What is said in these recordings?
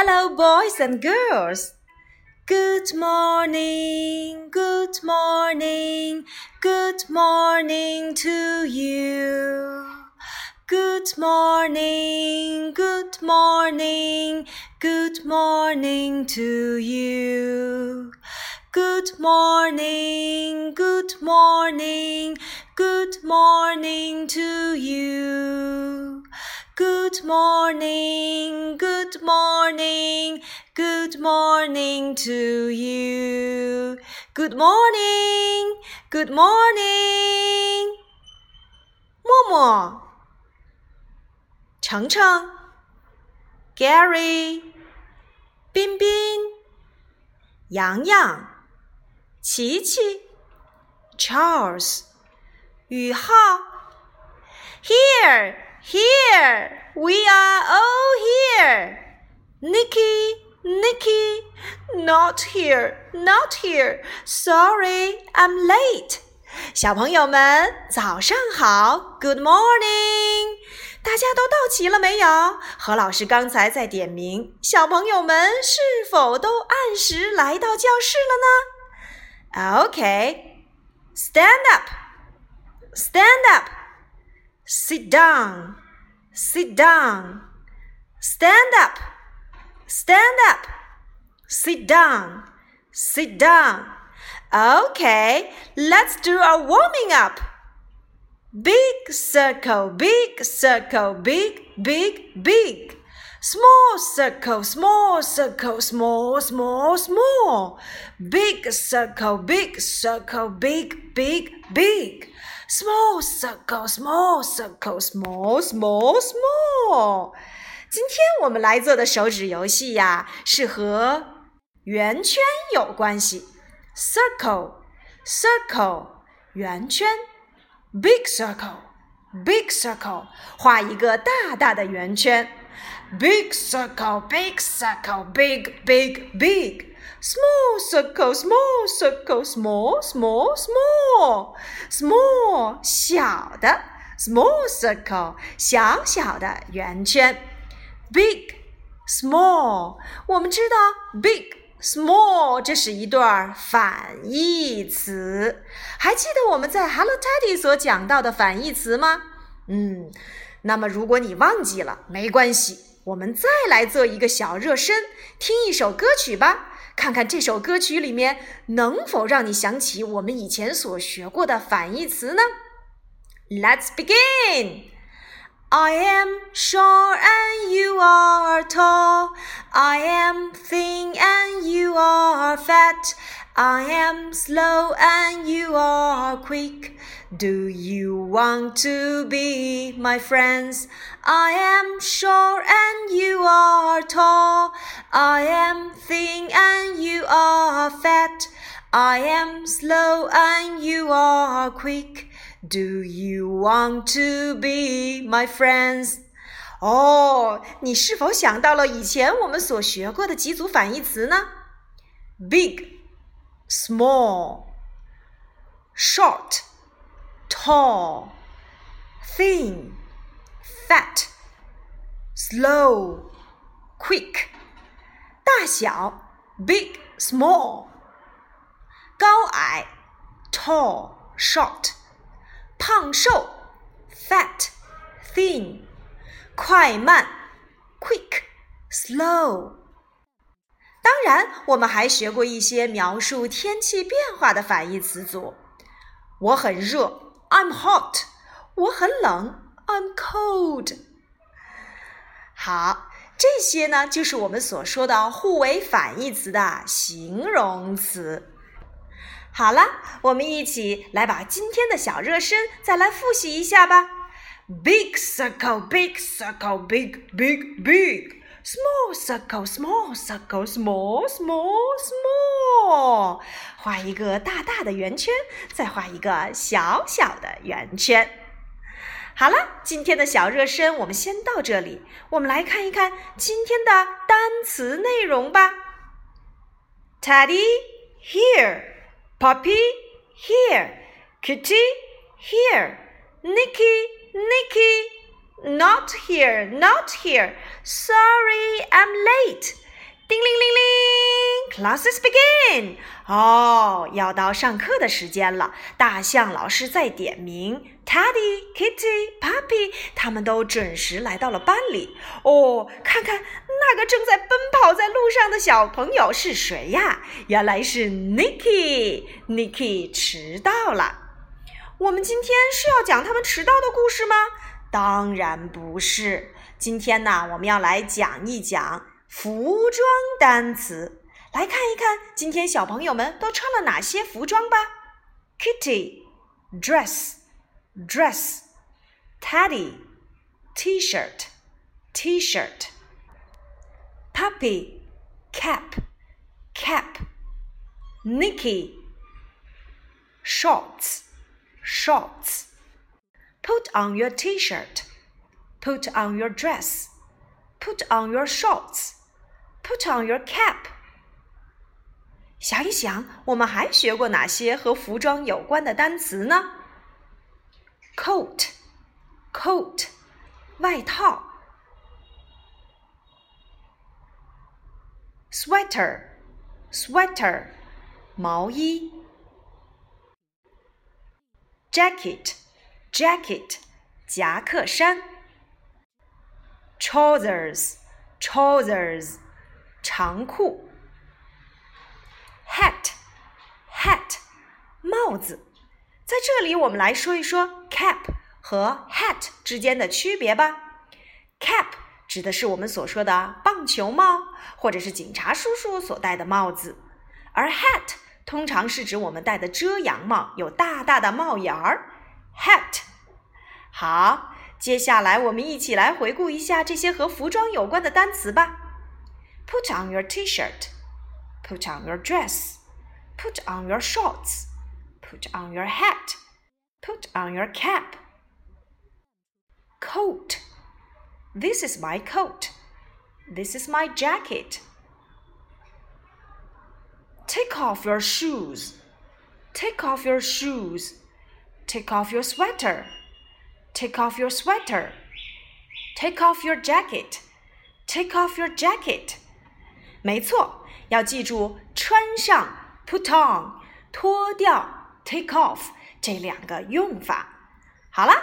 Hello, boys and girls. Good morning, good morning, good morning to you. Good morning, good morning, good morning to you. Good morning, good morning, good morning to you. Good morning, good morning, good morning to you. Good morning, good morning. 默默，程程，Gary，彬彬，洋洋，琪琪，Charles，宇浩，Here。 Here! We are all here! Nicky, Nicky, not here, not here. Sorry, I'm late. 小朋友们，早上好，Good morning！大家都到齐了没有？何老师刚才在点名，小朋友们是否都按时来到教室了呢？Okay, stand up, stand up. Sit down. Sit down. Stand up. Stand up. Sit down. Sit down. Okay, let's do a warming up. Big circle, big circle, big, big, big. Small circle, small circle, small, small, small. Big circle, big circle, big, big, big. Small circle, small circle, small, small, small. 今天我们来做的手指游戏呀，是和圆圈有关系。Circle, circle，圆圈。Big circle, big circle，画一个大大的圆圈。 Big circle, big circle, big, big, big. Small circle, small circle, small, small, small. Small 小的，small circle 小小的圆圈。Big, small，我们知道 big, small 这是一段反义词。还记得我们在 Hello Teddy 所讲到的反义词吗？嗯，那么如果你忘记了，没关系。我们再来做一个小热身，听一首歌曲吧，看看这首歌曲里面能否让你想起我们以前所学过的反义词呢？Let's begin. I am short and you are tall. I am thin and you are fat. I am slow and you are quick. Do you want to be my friends? I am short and you are tall. I am thin and you are fat. I am slow and you are quick. Do you want to be my friends? 哦，你是否想到了以前我们所学过的几组反义词呢？Big small, short, tall, thin, fat, slow, quick. 大小 big, small. 高矮 tall, short. 胖瘦 fat, thin. 快慢 quick, slow. 当然，我们还学过一些描述天气变化的反义词组。我很热，I'm hot；我很冷，I'm cold。好，这些呢，就是我们所说的互为反义词的形容词。好了，我们一起来把今天的小热身再来复习一下吧。Big circle, big circle, big, big, big. Small circle, small circle, small, small, small。画一个大大的圆圈，再画一个小小的圆圈。好了，今天的小热身我们先到这里。我们来看一看今天的单词内容吧。Teddy here, Puppy here, Kitty here, Nicky, Nicky. Not here, not here. Sorry, I'm late. 叮铃铃铃，Classes begin！哦，要到上课的时间了。大象老师在点名，Teddy、Kitty、Puppy，他们都准时来到了班里。哦，看看那个正在奔跑在路上的小朋友是谁呀？原来是 Nicky。Nicky 迟到了。我们今天是要讲他们迟到的故事吗？当然不是。今天呢，我们要来讲一讲。服装单词，来看一看今天小朋友们都穿了哪些服装吧。Kitty dress dress Teddy t-shirt t-shirt Puppy cap cap Nicky shorts shorts Put on your t-shirt Put on your dress Put on your shorts Put on your cap。想一想，我们还学过哪些和服装有关的单词呢？Coat，coat，外套。Sweater，sweater，毛衣。 Jacket 夹克衫。Trousers，trousers。长裤，hat，hat，帽子。在这里，我们来说一说 cap 和 hat 之间的区别吧。cap 指的是我们所说的棒球帽，或者是警察叔叔所戴的帽子，而 hat 通常是指我们戴的遮阳帽，有大大的帽檐儿。hat。好，接下来我们一起来回顾一下这些和服装有关的单词吧。Put on your t-shirt. Put on your dress. Put on your shorts. Put on your hat. Put on your cap. Coat. This is my coat. This is my jacket. Take off your shoes. Take off your shoes. Take off your sweater. Take off your sweater. Take off your jacket. Take off your jacket. 没错，要记住穿上 put on，脱掉 take off 这两个用法。好了，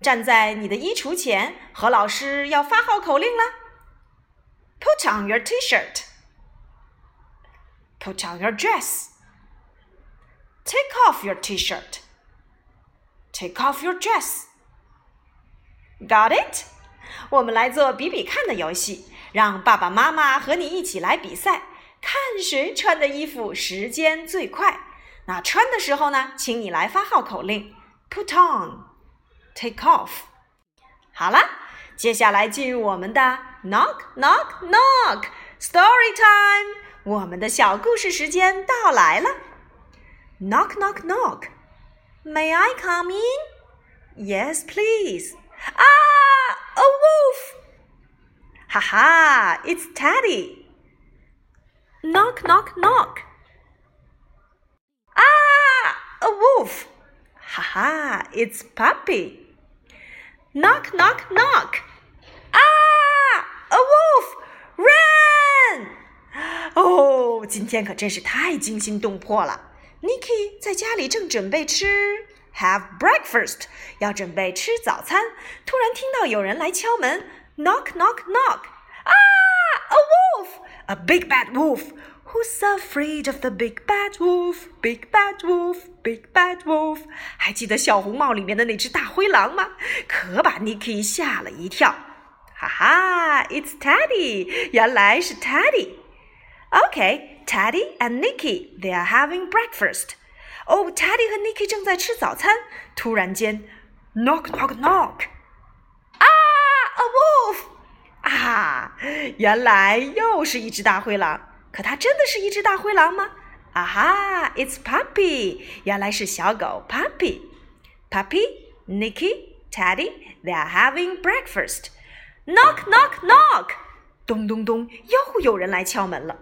站在你的衣橱前，何老师要发号口令了。Put on your T-shirt. Put on your dress. Take off your T-shirt. Take off your dress. Got it? 我们来做比比看的游戏。让爸爸妈妈和你一起来比赛，看谁穿的衣服时间最快。那穿的时候呢，请你来发号口令：Put on，Take off。好了，接下来进入我们的 Knock Knock Knock Story Time，我们的小故事时间到来了。Knock Knock Knock，May I come in？Yes, please. 啊 A wolf! Ha ha, it's Teddy! Knock, knock, knock! Ah, a wolf! Ha ha, it's Puppy! Knock, knock, knock! Ah, a wolf! Run! Oh, 哦，今天可真是太惊心动魄了。Nicky 在家里正准备吃。have breakfast，要准备吃早餐，突然听到有人来敲门。Knock, knock, knock. Ah, a wolf! A big bad wolf. Who's afraid of the big bad wolf? Big bad wolf, big bad wolf. 还记得小红帽里面的那只大灰狼吗？可把 Nicky 吓了一跳。哈哈，It's Teddy，原来是 Teddy。Okay, Teddy and Nicky, they are having breakfast. 哦，Teddy 和 Nicky 正在吃早餐。突然间，knock knock knock。A wolf！啊，原来又是一只大灰狼。可它真的是一只大灰狼吗？啊哈，It's Puppy！原来是小狗 Puppy。Puppy, Nicky, Teddy, they are having breakfast. Knock, knock, knock！咚咚咚，又有人来敲门了。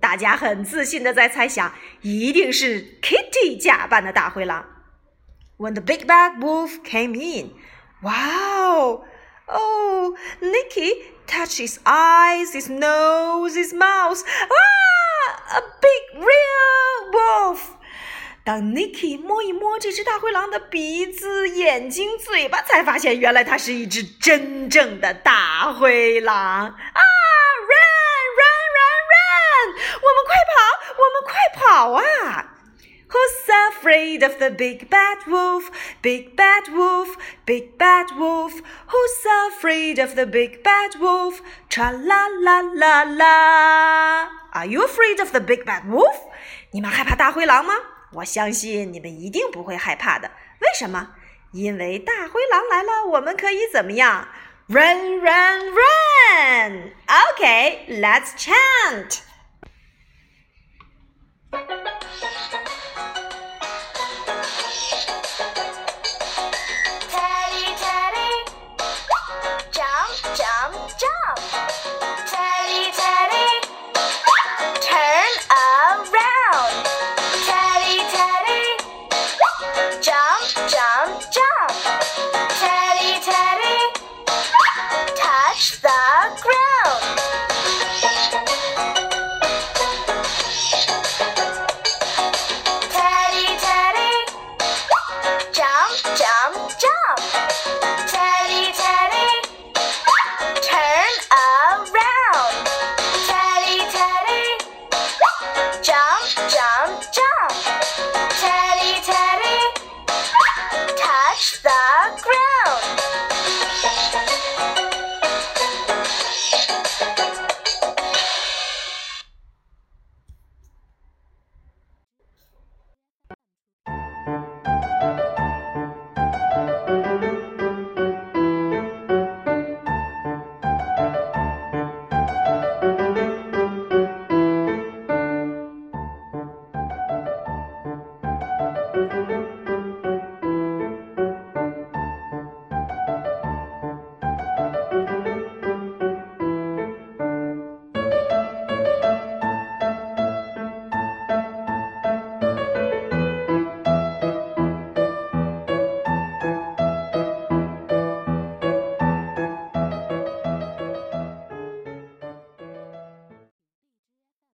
大家很自信的在猜想，一定是 Kitty 假扮的大灰狼。When the big bad wolf came in，wow!！Oh, Nicky touched his eyes, his nose, his mouth. Ah, a big real wolf. 当 Nicky 摸一摸这只大灰狼的鼻子、眼睛、嘴巴，才发现原来它是一只真正的大灰狼啊！Run, run, run, run！我们快跑，我们快跑啊 ！Who's afraid of the big bad wolf? Big bad wolf, big bad wolf. Who's afraid of the big bad wolf? Tra la la la la. Are you afraid of the big bad wolf? 你们害怕大灰狼吗？我相信你们一定不会害怕的。为什么？因为大灰狼来了，我们可以怎么样？Run, run, run! Okay, let's chant. down, down.